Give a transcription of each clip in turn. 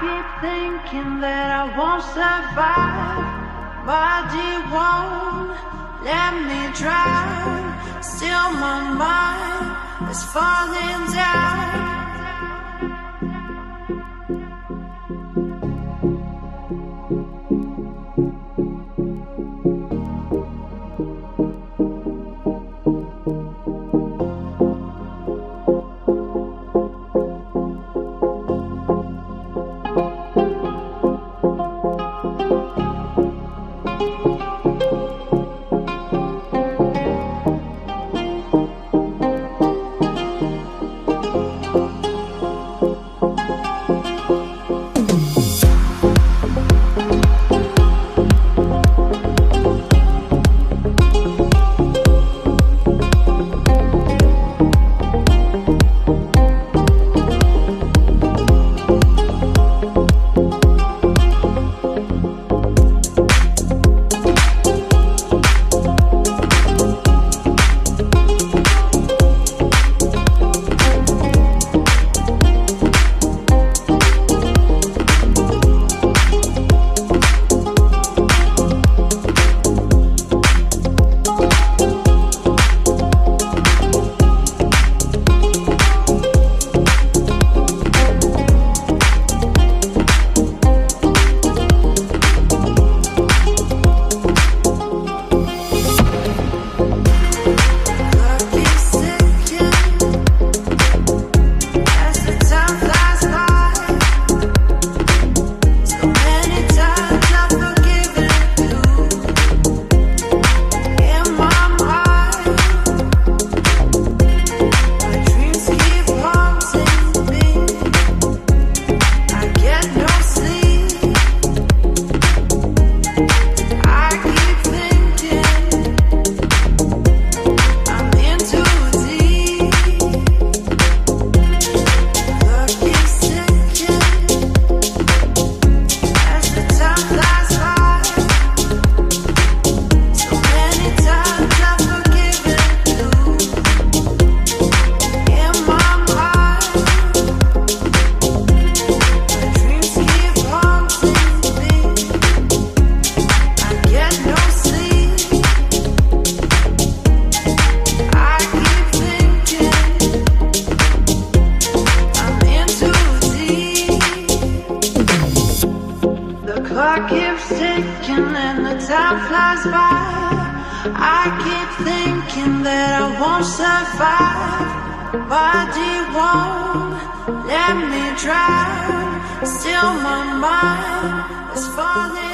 keep thinking that I won't survive. Body won't let me drown. Still, my mind is falling down. time flies by. I keep thinking that I won't survive. But you won't let me drown. Still, my mind is falling.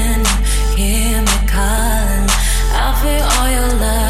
me all your love.